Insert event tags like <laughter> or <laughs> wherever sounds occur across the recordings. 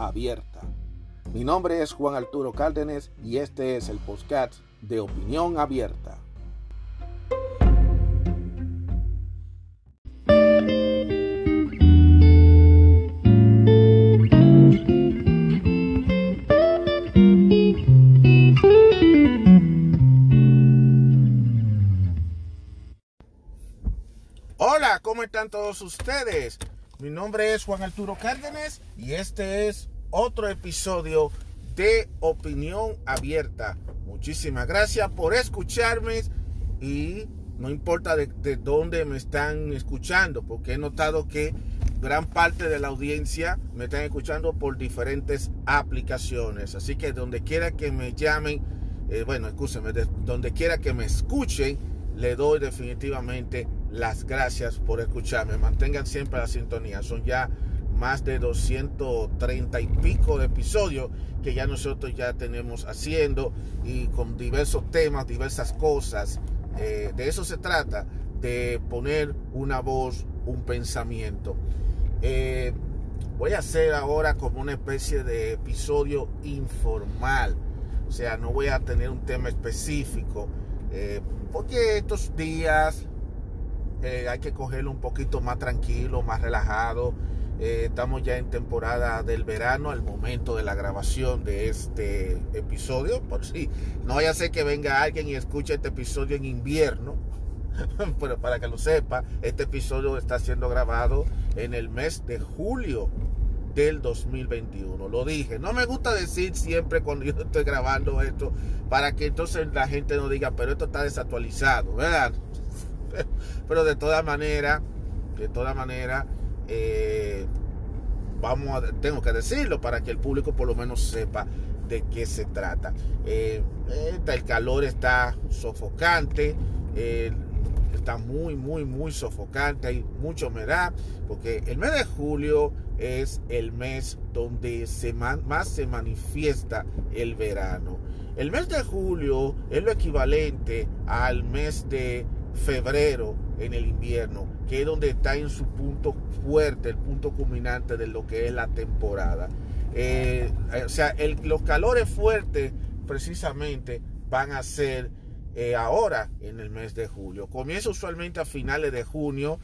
abierta. Mi nombre es Juan Arturo Cárdenas y este es el podcast de Opinión Abierta. Hola, ¿cómo están todos ustedes? Mi nombre es Juan Arturo Cárdenas y este es otro episodio de Opinión Abierta. Muchísimas gracias por escucharme y no importa de, dónde me están escuchando, porque he notado que gran parte de la audiencia me están escuchando por diferentes aplicaciones. Así que donde quiera que me llamen, eh, bueno, escúcheme, donde quiera que me escuchen, le doy definitivamente las gracias por escucharme. Mantengan siempre la sintonía. Son ya más de 230 y pico de episodios que ya nosotros ya tenemos haciendo y con diversos temas, diversas cosas. Eh, de eso se trata, de poner una voz, un pensamiento. Eh, voy a hacer ahora como una especie de episodio informal. O sea, no voy a tener un tema específico. Eh, porque estos días hay que cogerlo un poquito más tranquilo, más relajado eh, estamos ya en temporada del verano, al momento de la grabación de este episodio. Por si no vaya a ser que venga alguien y escuche este episodio en invierno. <laughs> Pero para que lo sepa, este episodio está siendo grabado en el mes de julio del 2021. Lo dije, no me gusta decir siempre cuando yo estoy grabando esto, para que entonces la gente no diga, pero esto está desactualizado, ¿verdad? <laughs> Pero de toda manera, de toda manera, eh, vamos a, tengo que decirlo para que el público por lo menos sepa de qué se trata. Eh, el calor está sofocante, está muy, muy, muy sofocante, hay mucha humedad, porque el mes de julio es el mes donde se más se manifiesta el verano. El mes de julio es lo equivalente al mes de febrero en el invierno, que es donde está en su punto fuerte, el punto culminante de lo que es la temporada. Eh, o sea, los calores fuertes precisamente van a ser eh, ahora en el mes de julio. Comienza usualmente a finales de junio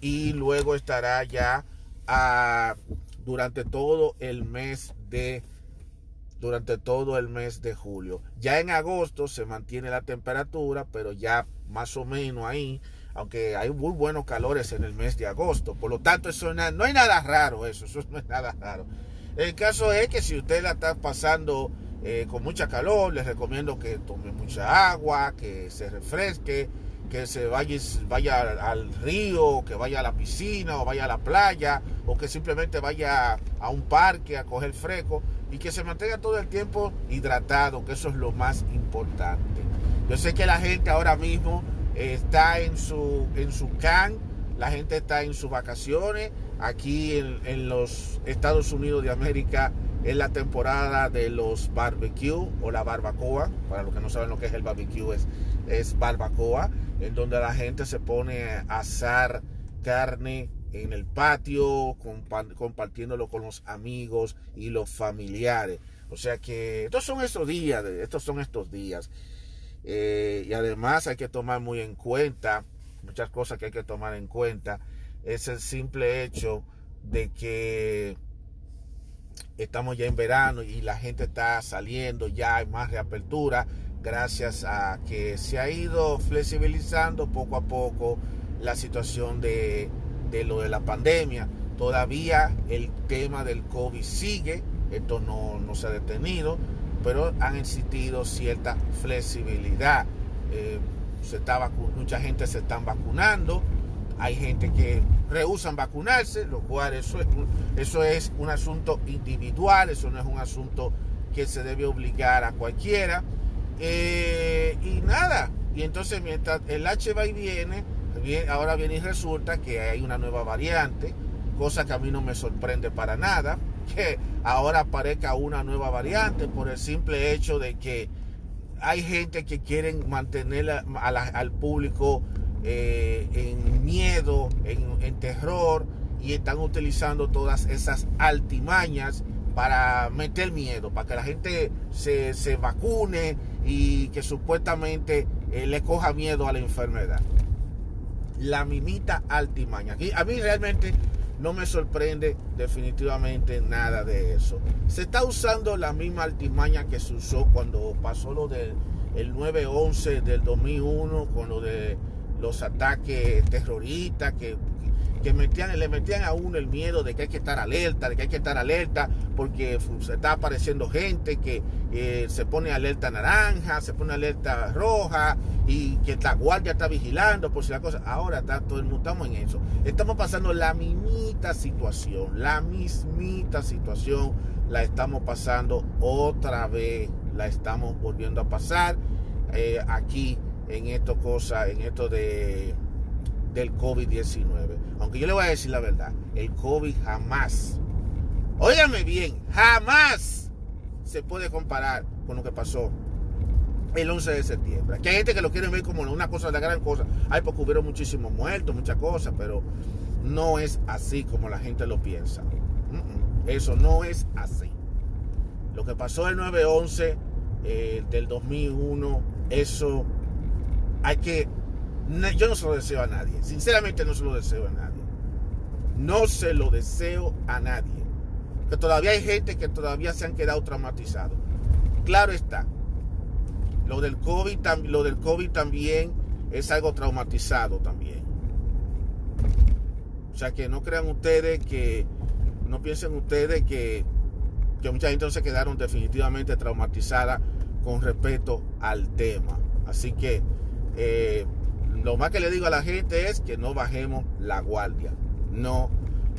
y luego estará ya a, durante todo el mes de durante todo el mes de julio. Ya en agosto se mantiene la temperatura, pero ya más o menos ahí, aunque hay muy buenos calores en el mes de agosto. Por lo tanto, eso no, hay nada raro, eso, eso no es nada raro. El caso es que si usted la está pasando eh, con mucha calor, les recomiendo que tome mucha agua, que se refresque, que se vaya, vaya al río, que vaya a la piscina o vaya a la playa o que simplemente vaya a un parque a coger fresco y que se mantenga todo el tiempo hidratado, que eso es lo más importante. Yo sé que la gente ahora mismo está en su, en su can, la gente está en sus vacaciones. Aquí en, los Estados Unidos de América es la temporada de los barbecue o la barbacoa. Para los que no saben lo que es el barbecue, es, es barbacoa, en donde la gente se pone a asar carne en el patio, compartiéndolo con los amigos y los familiares. O sea que estos son estos días, estos son estos días. Eh, y además hay que tomar muy en cuenta, muchas cosas que hay que tomar en cuenta, es el simple hecho de que estamos ya en verano y la gente está saliendo, ya hay más reapertura, gracias a que se ha ido flexibilizando poco a poco la situación de de lo de la pandemia. Todavía el tema del COVID sigue, esto no, se ha detenido, pero han existido cierta flexibilidad. Eh, se está mucha gente se están vacunando, hay gente que rehusan vacunarse, lo cual eso es, eso es un asunto individual, eso no es un asunto que se debe obligar a cualquiera. Eh, y nada, y entonces mientras el H va y viene, ahora viene y resulta que hay una nueva variante, cosa que a mí no me sorprende para nada, que ahora aparezca una nueva variante por el simple hecho de que hay gente que quieren mantener al público eh, en miedo, en, terror, y están utilizando todas esas altimañas para meter miedo, para que la gente se, vacune y que supuestamente eh, le coja miedo a la enfermedad. La mimita altimaña. a mí realmente no me sorprende definitivamente nada de eso. Se está usando la misma altimaña que se usó cuando pasó lo del el 9-11 del 2001, con lo de los ataques terroristas que, que metían, le metían a uno el miedo de que hay que estar alerta, de que hay que estar alerta porque se está apareciendo gente que eh, se pone alerta naranja, se pone alerta roja y que la guardia está vigilando por si la cosa. Ahora está, todo el mundo estamos en eso. Estamos pasando la mismita situación, la mismita situación la estamos pasando otra vez, la estamos volviendo a pasar eh, aquí en esto cosa, en esto de del COVID-19. Aunque yo le voy a decir la verdad, el COVID jamás, óigame bien, jamás se puede comparar con lo que pasó el 11 de septiembre. Aquí hay gente que lo quiere ver como una cosa, la gran cosa. Hay porque hubieron muchísimos muertos, muchas cosas, pero no es así como la gente lo piensa. Eso no es así. Lo que pasó el 9-11 eh, del 2001, eso hay que... Yo no se lo deseo a nadie. Sinceramente no se lo deseo a nadie. No se lo deseo a nadie. Que todavía hay gente que todavía se han quedado traumatizados. Claro está. Lo del COVID, lo del COVID también es algo traumatizado también. O sea que no crean ustedes que, no piensen ustedes que, que mucha gente no se quedaron definitivamente traumatizada con respecto al tema. Así que eh, lo más que le digo a la gente es que no bajemos la guardia. No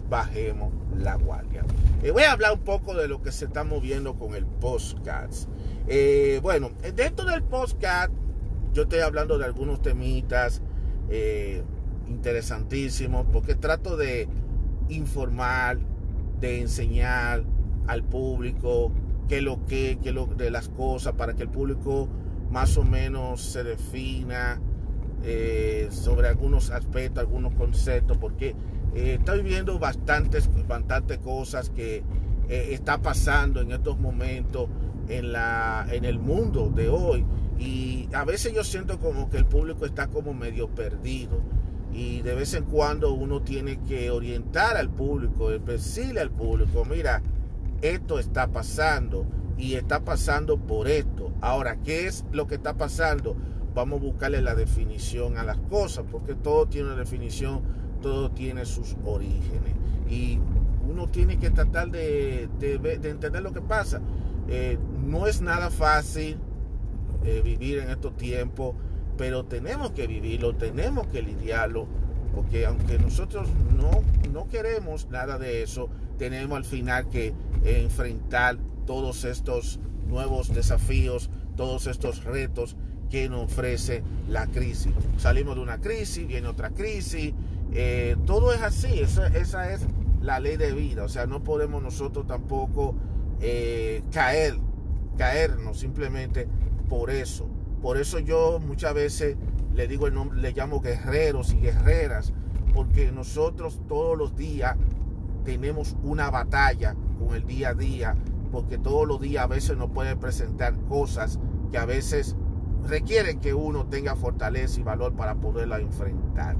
bajemos la guardia. Eh, voy a hablar un poco de lo que se está moviendo con el postcast. Eh, bueno, dentro del postcast yo estoy hablando de algunos temitas interesantísimos porque trato de informar, de enseñar al público qué lo que, qué lo de las cosas para que el público más o menos se defina eh, sobre algunos aspectos, algunos conceptos, porque eh, estoy viendo bastantes, cosas que eh, está pasando en estos momentos en, la, en el mundo de hoy. Y a veces yo siento como que el público está como medio perdido. Y de vez en cuando uno tiene que orientar al público, decirle al público, mira, esto está pasando y está pasando por esto. Ahora, ¿qué es lo que está pasando? Vamos a buscarle la definición a las cosas, porque todo tiene una definición, todo tiene sus orígenes. Y uno tiene que tratar de, entender lo que pasa. Eh, no es nada fácil eh, vivir en estos tiempos, pero tenemos que vivirlo, tenemos que lidiarlo, porque aunque nosotros no, no queremos nada de eso, tenemos al final que enfrentar todos estos nuevos desafíos, todos estos retos que nos ofrece la crisis. Salimos de una crisis, viene otra crisis, eh, todo es así, esa, es la ley de vida, o sea, no podemos nosotros tampoco eh, caer, caernos simplemente por eso. Por eso yo muchas veces le digo el nombre, le llamo guerreros y guerreras, porque nosotros todos los días tenemos una batalla con el día a día, porque todos los días a veces nos puede presentar cosas que a veces requieren que uno tenga fortaleza y valor para poderla enfrentar.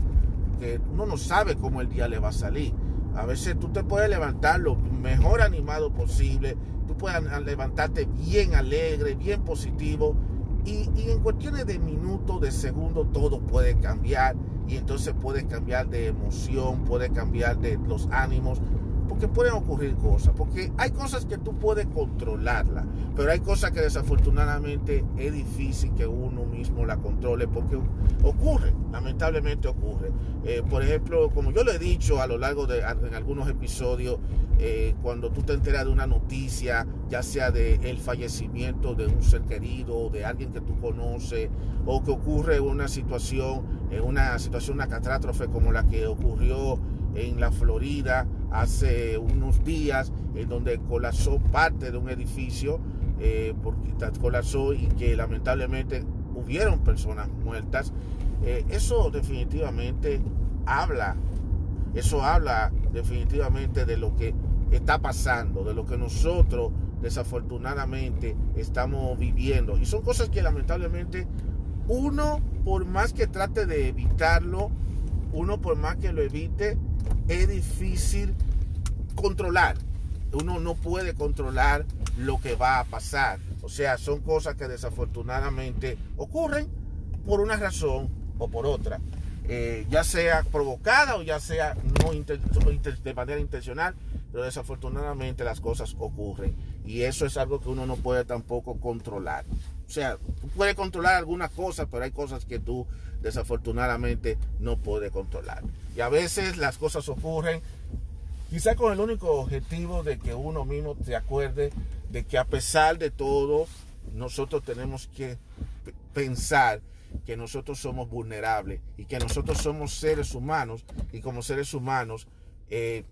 Que uno no sabe cómo el día le va a salir. A veces tú te puedes levantar lo mejor animado posible, tú puedes levantarte bien alegre, bien positivo, y, y en cuestiones de minutos, de segundos, todo puede cambiar, y entonces puede cambiar de emoción, puede cambiar de los ánimos, porque pueden ocurrir cosas, porque hay cosas que tú puedes controlarla, pero hay cosas que desafortunadamente es difícil que uno mismo la controle porque ocurre, lamentablemente ocurre. Eh, por ejemplo, como yo lo he dicho a lo largo de en algunos episodios, eh, cuando tú te enteras de una noticia, ya sea de el fallecimiento de un ser querido, de alguien que tú conoces, o que ocurre una situación, en una situación, una catástrofe como la que ocurrió en la Florida hace unos días, en donde colapsó parte de un edificio, eh, porque colapsó y que lamentablemente hubieron personas muertas. Eh, eso definitivamente habla, eso habla definitivamente de lo que está pasando, de lo que nosotros desafortunadamente estamos viviendo. Y son cosas que lamentablemente uno, por más que trate de evitarlo, uno por más que lo evite, es difícil controlar. Uno no puede controlar lo que va a pasar. O sea, son cosas que desafortunadamente ocurren por una razón o por otra. Eh, ya sea provocada o ya sea no de manera intencional, pero desafortunadamente las cosas ocurren. Y eso es algo que uno no puede tampoco controlar. O sea, tú puedes controlar algunas cosas, pero hay cosas que tú desafortunadamente no puedes controlar. Y a veces las cosas ocurren quizá con el único objetivo de que uno mismo se acuerde de que a pesar de todo, nosotros tenemos que pensar que nosotros somos vulnerables y que nosotros somos seres humanos y como seres humanos eh,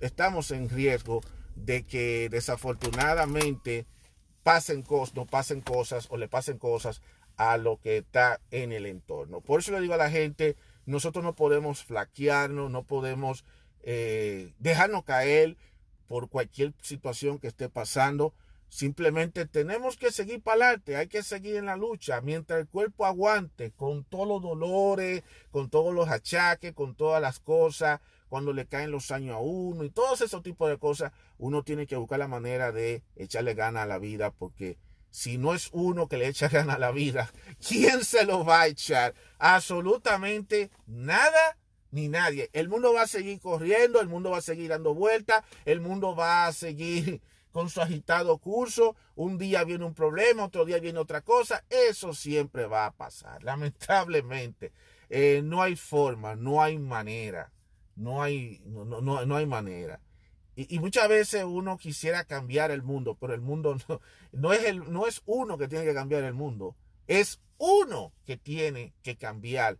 estamos en riesgo de que desafortunadamente pasen cosas, no pasen cosas o le pasen cosas a lo que está en el entorno. Por eso le digo a la gente, nosotros no podemos flaquearnos, no podemos eh, dejarnos caer por cualquier situación que esté pasando. Simplemente tenemos que seguir para adelante, hay que seguir en la lucha mientras el cuerpo aguante con todos los dolores, con todos los achaques, con todas las cosas, cuando le caen los años a uno y todos esos tipos de cosas, uno tiene que buscar la manera de echarle gana a la vida porque si no es uno que le echa <laughs> gana a la vida, ¿quién se lo va a echar? Absolutamente nada ni nadie. El mundo va a seguir corriendo, el mundo va a seguir dando vueltas, el mundo va a seguir <laughs> con su agitado curso. Un día viene un problema, otro día viene otra cosa. Eso siempre va a pasar, <laughs> lamentablemente. Eh, no hay forma, no hay manera no hay, no, no, no hay manera. Y, muchas veces uno quisiera cambiar el mundo, pero el mundo no, no, es el, no es uno que tiene que cambiar el mundo, es uno que tiene que cambiar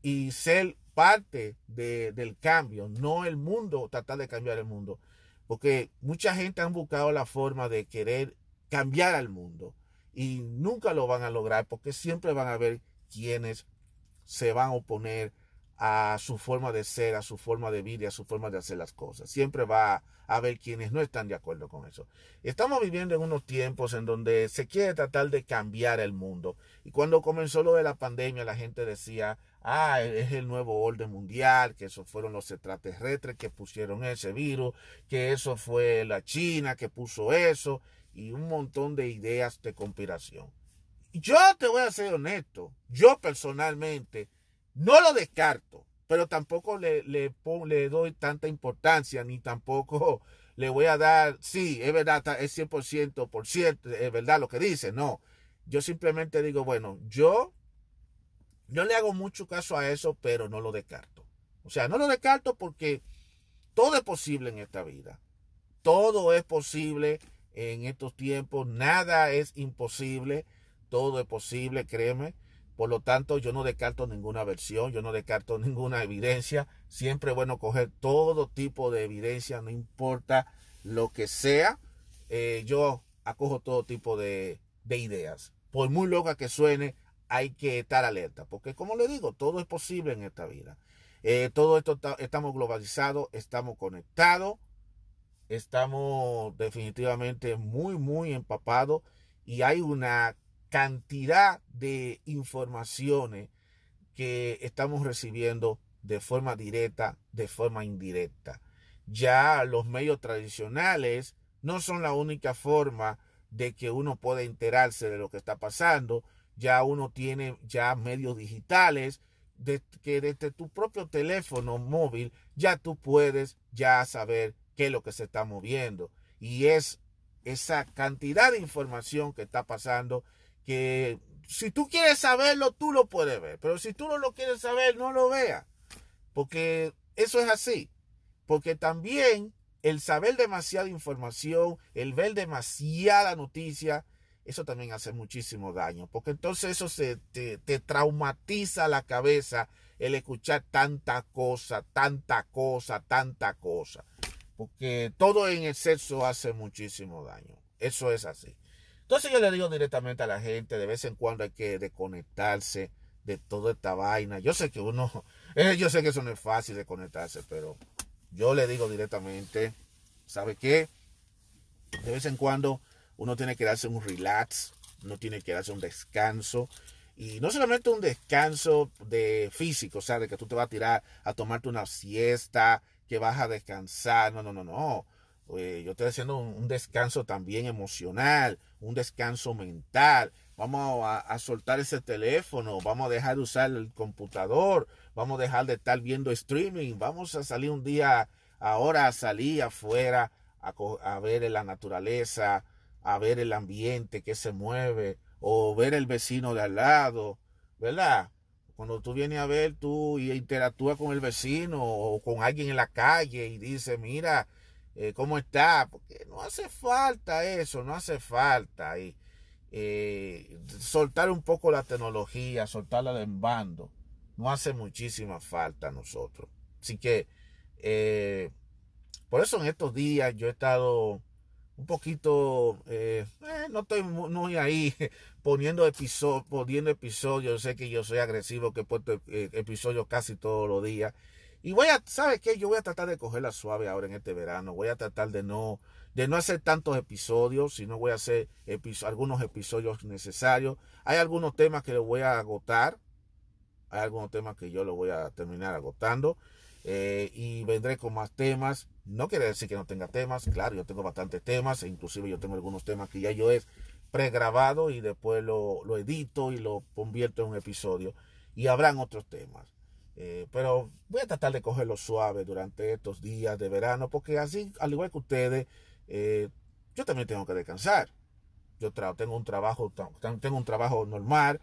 y ser parte de, del cambio, no el mundo tratar de cambiar el mundo. Porque mucha gente ha buscado la forma de querer cambiar al mundo y nunca lo van a lograr porque siempre van a haber quienes se van a oponer a su forma de ser, a su forma de vida, a su forma de hacer las cosas. Siempre va a haber quienes no están de acuerdo con eso. Estamos viviendo en unos tiempos en donde se quiere tratar de cambiar el mundo. Y cuando comenzó lo de la pandemia, la gente decía, ah, es el nuevo orden mundial, que eso fueron los extraterrestres que pusieron ese virus, que eso fue la China que puso eso, y un montón de ideas de conspiración. Yo te voy a ser honesto, yo personalmente, no lo descarto, pero tampoco le, le, doy tanta importancia, ni tampoco <laughs> le voy a dar, sí, es verdad, es 100%, por cierto, es verdad lo que dice, no. Yo simplemente digo, bueno, yo no le hago mucho caso a eso, pero no lo descarto. O sea, no lo descarto porque todo es posible en esta vida. Todo es posible en estos tiempos. Nada es imposible. Todo es posible, créeme. Por lo tanto, yo no descarto ninguna versión, yo no descarto <laughs> ninguna evidencia. Siempre es bueno coger todo tipo de evidencia, no importa lo que sea. Eh, yo acojo todo tipo de, ideas. Por muy loca que suene, hay que estar alerta. Porque como le digo, todo es posible en esta vida. Eh, todo esto estamos globalizados, estamos conectados, estamos definitivamente muy, muy empapados y hay una cantidad de informaciones que estamos recibiendo de forma directa, de forma indirecta. Ya los medios tradicionales no son la única forma de que uno pueda enterarse de lo que está pasando. Ya uno tiene ya medios digitales que desde tu propio teléfono móvil ya tú puedes ya saber qué es lo que se está moviendo. Y es esa cantidad de información que está pasando que si tú quieres saberlo, tú lo puedes ver. Pero si tú no lo quieres saber, no lo veas. Porque eso es así. Porque también el saber demasiada información, el ver demasiada noticia, eso también hace muchísimo daño. Porque entonces eso se, te, te traumatiza la cabeza el escuchar tanta cosa, tanta cosa, tanta cosa. Porque todo en exceso hace muchísimo daño. Eso es así. Entonces yo le digo directamente a la gente, de vez en cuando hay que desconectarse de toda esta vaina. Yo sé que uno, <laughs> eh, yo sé que eso no es fácil de conectarse, pero yo le digo directamente, ¿sabe qué? De vez en cuando uno tiene que darse un relax, uno tiene que darse un descanso. Y no solamente un descanso de físico, o sea, de que tú te vas a tirar a tomarte una siesta, que vas a descansar. No, no, no, no. Eh, yo estoy haciendo un, descanso también emocional, un descanso mental. Vamos a, soltar ese teléfono, vamos a dejar de usar el computador, vamos a dejar de estar viendo streaming, vamos a salir un día, ahora a salir afuera a, ver la naturaleza, a ver el ambiente que se mueve, o ver el vecino de al lado, ¿verdad? Cuando tú vienes a ver, tú y interactúas con el vecino o con alguien en la calle y dice, mira, eh, ¿cómo está? Porque no hace falta eso, no hace falta. Y, eh, soltar un poco la tecnología, soltarla en bando, no hace muchísima falta a nosotros. Así que, eh, por eso en estos días yo he estado un poquito, eh, eh, no estoy muy ahí <laughs> poniendo episodios, poniendo episodios, sé que yo soy agresivo, que he puesto episodios casi todos los días. Y voy a, ¿sabes qué? Yo voy a tratar de cogerla suave ahora en este verano. Voy a tratar de no, de no hacer tantos episodios, sino voy a hacer algunos episodios necesarios. Hay algunos temas que los voy a agotar. Hay algunos temas que yo los voy a terminar agotando. Eh, y vendré con más temas. No quiere decir que no tenga temas, claro, yo tengo bastantes temas, e inclusive yo tengo algunos temas que ya yo he pregrabado y después lo, lo edito y lo convierto en un episodio. Y habrán otros temas. Eh, pero voy a tratar de cogerlo suave durante estos días de verano, porque así, al igual que ustedes, eh, yo también tengo que descansar. Yo tengo un trabajo, tengo un trabajo normal,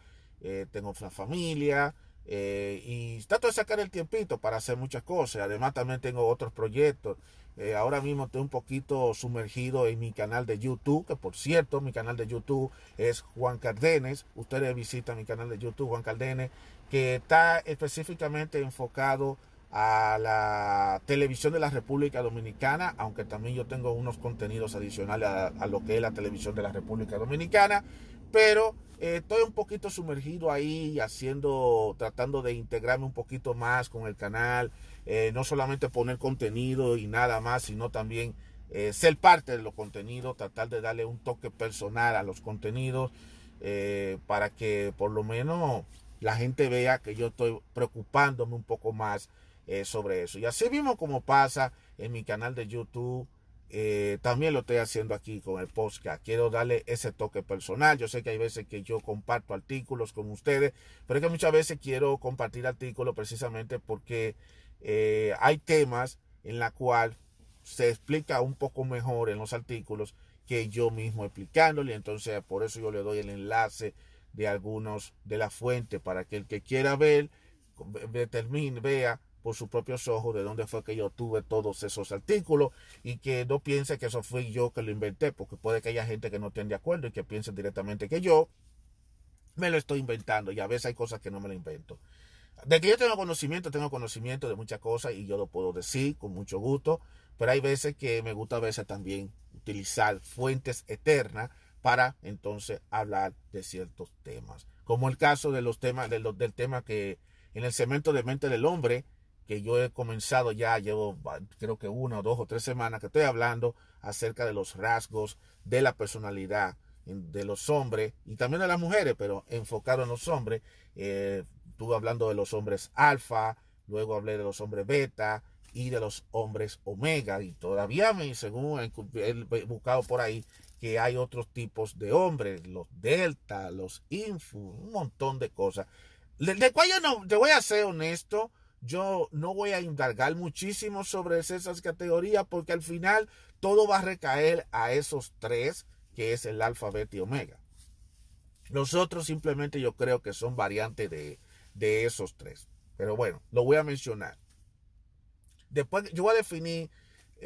tengo una familia, eh, y trato de sacar el tiempito para hacer muchas cosas. Además también tengo otros proyectos. Eh, ahora mismo estoy un poquito sumergido en mi canal de YouTube, que por cierto, mi canal de YouTube es Juan Cardenes. Ustedes visitan mi canal de YouTube, Juan Cardenes, que está específicamente enfocado a la televisión de la República Dominicana, aunque también yo tengo unos contenidos adicionales a, lo que es la televisión de la República Dominicana, pero eh, estoy un poquito sumergido ahí haciendo, tratando de integrarme un poquito más con el canal, eh, no solamente poner contenido y nada más, sino también eh, ser parte de los contenidos, tratar de darle un toque personal a los contenidos para que por lo menos la gente vea que yo estoy preocupándome un poco más sobre eso. Y así mismo como pasa en mi canal de YouTube, eh, también lo estoy haciendo aquí con el podcast. Quiero darle ese toque personal. Yo sé que hay veces que yo comparto artículos con ustedes, pero es que muchas veces quiero compartir artículos precisamente porque eh, hay temas en la cual se explica un poco mejor en los artículos que yo mismo explicándole. Entonces, por eso yo le doy el enlace de algunos de la fuente para que el que quiera ver, determine, vea por sus propios ojos de dónde fue que yo tuve todos esos artículos y que no piense que eso fui yo que lo inventé, porque puede que haya gente que no esté de acuerdo y que piense directamente que yo me lo estoy inventando y a veces hay cosas que no me lo invento. De que yo tengo conocimiento, tengo conocimiento de muchas cosas y yo lo puedo decir con mucho gusto, pero hay veces que me gusta a veces también utilizar fuentes eternas para entonces hablar de ciertos temas. Como el caso de los temas, del tema que en el cemento de mente del hombre que yo he comenzado ya, llevo creo que una o dos o tres semanas que estoy hablando acerca de los rasgos de la personalidad de los hombres y también de las mujeres, pero enfocado en los hombres. Eh, estuve hablando de los hombres alfa, luego hablé de los hombres beta y de los hombres omega y todavía me, según he buscado por ahí, que hay otros tipos de hombres, los delta, los info, un montón de cosas. De, cual yo no, te voy a ser honesto, yo no voy a indagar muchísimo sobre esas categorías porque al final todo va a recaer a esos tres, que es el alfa, beta y omega. Los otros simplemente yo creo que son variantes de, de esos tres. Pero bueno, lo voy a mencionar. Después yo voy a definir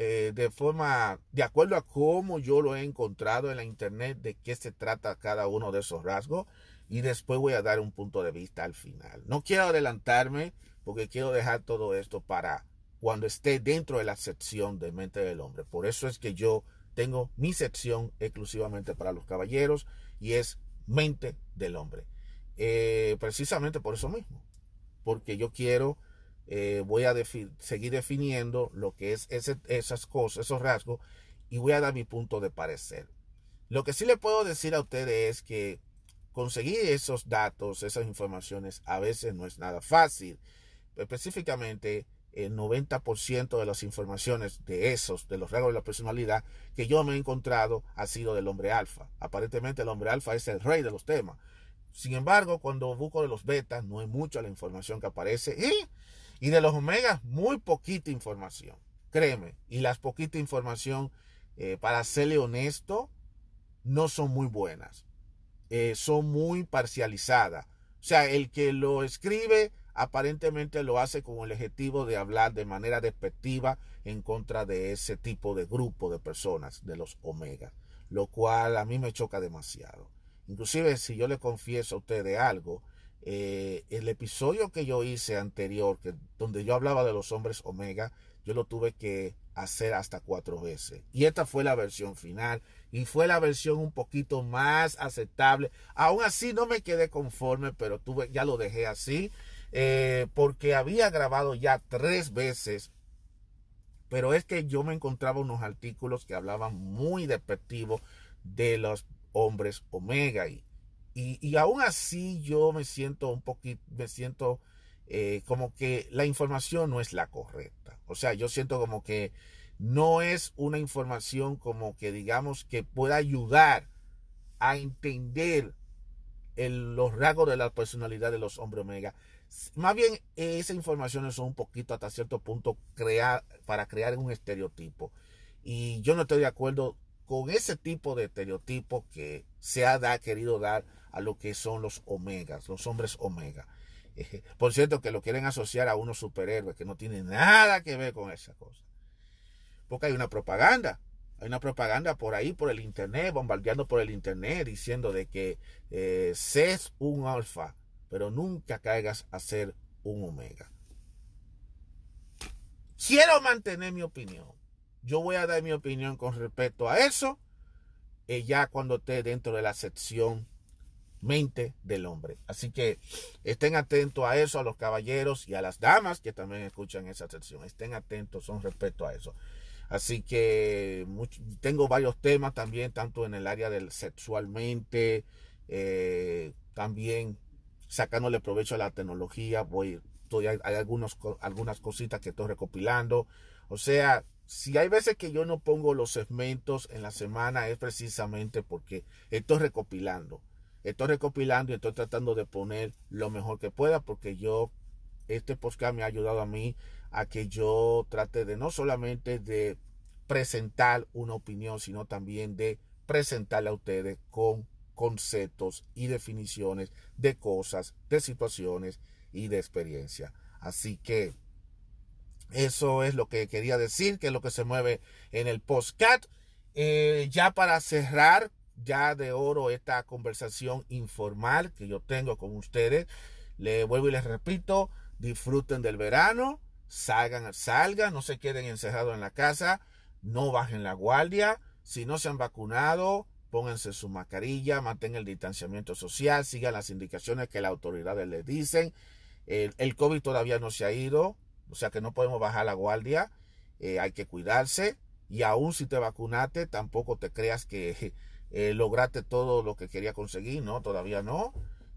eh, de forma, de acuerdo a cómo yo lo he encontrado en la internet, de qué se trata cada uno de esos rasgos. Y después voy a dar un punto de vista al final. No quiero adelantarme porque quiero dejar todo esto para cuando esté dentro de la sección de mente del hombre. Por eso es que yo tengo mi sección exclusivamente para los caballeros y es mente del hombre. Eh, precisamente por eso mismo, porque yo quiero, eh, voy a seguir definiendo lo que es esas cosas, esos rasgos, y voy a dar mi punto de parecer. Lo que sí le puedo decir a ustedes es que conseguir esos datos, esas informaciones, a veces no es nada fácil. Específicamente, el 90% de las informaciones de esos, de los rasgos de la personalidad que yo me he encontrado ha sido del hombre alfa. Aparentemente el hombre alfa es el rey de los temas. Sin embargo, cuando busco de los betas, no hay mucha la información que aparece. Y, y de los omegas, muy poquita información. Créeme. Y las poquita información, eh, para serle honesto, no son muy buenas. Eh, son muy parcializadas. O sea, el que lo escribe aparentemente lo hace con el objetivo de hablar de manera despectiva en contra de ese tipo de grupo de personas, de los omegas, lo cual a mí me choca demasiado. Inclusive si yo le confieso a ustedes algo, eh, el episodio que yo hice anterior, donde yo hablaba de los hombres omega, yo lo tuve que hacer hasta cuatro veces. Y esta fue la versión final y fue la versión un poquito más aceptable. Aún así no me quedé conforme, pero tuve, ya lo dejé así eh, porque había grabado ya tres veces, pero es que yo me encontraba unos artículos que hablaban muy despectivos de los hombres omega y, y, aún así yo me siento un poquito, me siento eh, como que la información no es la correcta. O sea, yo siento como que no es una información como que digamos que pueda ayudar a entender los rasgos de la personalidad de los hombres omega. Más bien, esa información son un poquito hasta cierto punto crear, para crear un estereotipo. Y yo no estoy de acuerdo con ese tipo de estereotipo que se ha querido dar a lo que son los omegas, los hombres omega. por cierto, que lo quieren asociar a unos superhéroes que no tienen nada que ver con esa cosa. Porque hay una propaganda. Hay una propaganda por ahí, por el internet, bombardeando por el internet, diciendo de que eh, un alfa, pero nunca caigas a ser un omega. Quiero mantener mi opinión. Yo voy a dar mi opinión con respecto a eso eh, ya cuando esté dentro de la sección mente del hombre. Así que estén atentos a eso, a los caballeros y a las damas que también escuchan esa sección. Estén atentos con respecto a eso. Así que tengo varios temas también, tanto en el área del sexualmente, eh, también sacándole provecho a la tecnología, voy, hay, algunos, algunas cositas que estoy recopilando. O sea, si hay veces que yo no pongo los segmentos en la semana es precisamente porque estoy recopilando. Estoy recopilando y estoy tratando de poner lo mejor que pueda porque yo, este podcast me ha ayudado a mí a que yo trate de no solamente de presentar una opinión, sino también de presentarle a ustedes con conceptos y definiciones de cosas, de situaciones y de experiencia. Así que eso es lo que quería decir, que es lo que se mueve en el postcat. Eh, ya para cerrar, ya de oro esta conversación informal que yo tengo con ustedes, le vuelvo y les repito, disfruten del verano, salgan, salgan, no se queden encerrados en la casa, no bajen la guardia, si no se han vacunado, pónganse su mascarilla, mantengan el distanciamiento social, sigan las indicaciones que las autoridades les dicen. El, COVID todavía no se ha ido, o sea que no podemos bajar la guardia, eh, hay que cuidarse y aún si te vacunaste, tampoco te creas que eh, lograste todo lo que quería conseguir, no, todavía no,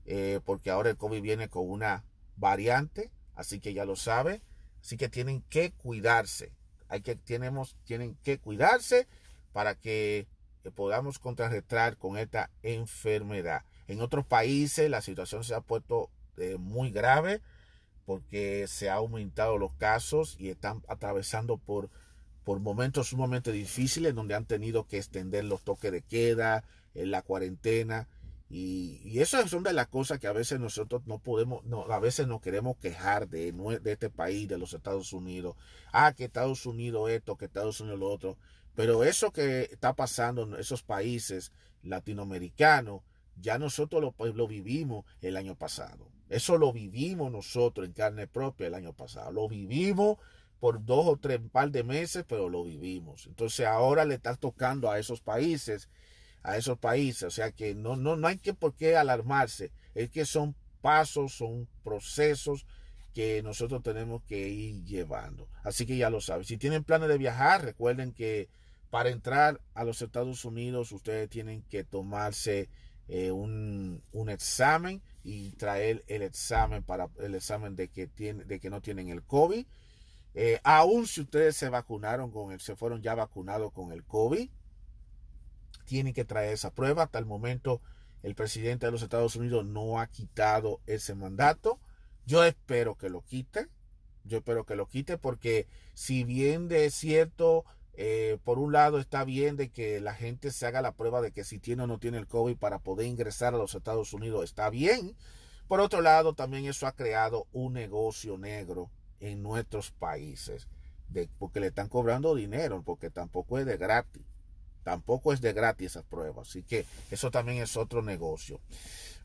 eh, porque ahora el COVID viene con una variante, así que ya lo sabe, así que tienen que cuidarse, hay que, tenemos, tienen que cuidarse para que podamos contrarrestar con esta enfermedad. En otros países la situación se ha puesto eh, muy grave. porque se han aumentado los casos y están atravesando por, por momentos sumamente difíciles donde han tenido que extender los toques de queda, en la cuarentena. Y, y eso son de las cosas que a veces nosotros no podemos, a veces nos queremos quejar de, de este país, de los Estados Unidos. Ah, que Estados Unidos esto, que Estados Unidos lo otro. Pero eso que está pasando en esos países latinoamericanos, ya nosotros lo, pues, lo, vivimos el año pasado. Eso lo vivimos nosotros en carne propia el año pasado. Lo vivimos por dos o tres par de meses, pero lo vivimos. Entonces ahora le está tocando a esos países, a esos países. O sea que no, no, no hay que por qué alarmarse. Es que son pasos, son procesos que nosotros tenemos que ir llevando. Así que ya lo saben. Si tienen planes de viajar, recuerden que para entrar a los Estados Unidos ustedes tienen que tomarse eh, un, un, examen y traer el examen para el examen de que, tiene, de que no tienen el COVID. Eh, aún si ustedes se vacunaron con el, se fueron ya vacunados con el COVID, tienen que traer esa prueba. Hasta el momento el presidente de los Estados Unidos no ha quitado ese mandato. Yo espero que lo quite. Yo espero que lo quite porque si bien de cierto eh, por un lado está bien de que la gente se haga la prueba de que si tiene o no tiene el COVID para poder ingresar a los Estados Unidos, está bien. Por otro lado, también eso ha creado un negocio negro en nuestros países, de, porque le están cobrando dinero, porque tampoco es de gratis. Tampoco es de gratis esa prueba. Así que eso también es otro negocio.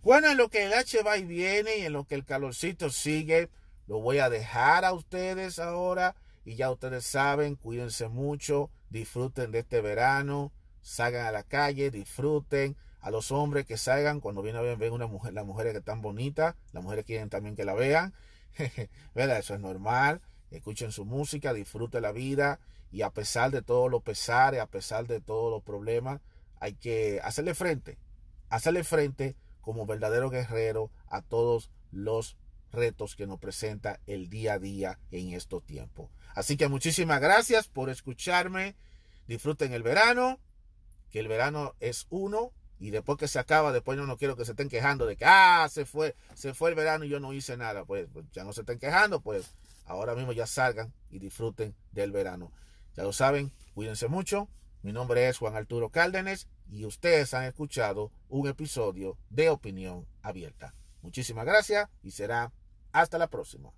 Bueno, en lo que el H va y viene y en lo que el calorcito sigue, lo voy a dejar a ustedes ahora y ya ustedes saben, cuídense mucho, disfruten de este verano, salgan a la calle, disfruten. A los hombres que salgan, cuando vienen a ver, ven una mujer, las mujeres que están bonitas, las mujeres quieren también que la vean. <laughs> ¿Verdad? Eso es normal. Escuchen su música, disfruten la vida y a pesar de todos los pesares, a pesar de todos los problemas, hay que hacerle frente, hacerle frente como verdadero guerrero a todos los retos que nos presenta el día a día en estos tiempos. Así que muchísimas gracias por escucharme. Disfruten el verano, que el verano es uno y después que se acaba, después yo no quiero que se estén quejando de que, ah, se fue, se fue el verano y yo no hice nada. Pues, pues, ya no se estén quejando, pues ahora mismo ya salgan y disfruten del verano. Ya lo saben, cuídense mucho. Mi nombre es Juan Arturo Cárdenas y ustedes han escuchado un episodio de Opinión Abierta. Muchísimas gracias y será hasta la próxima.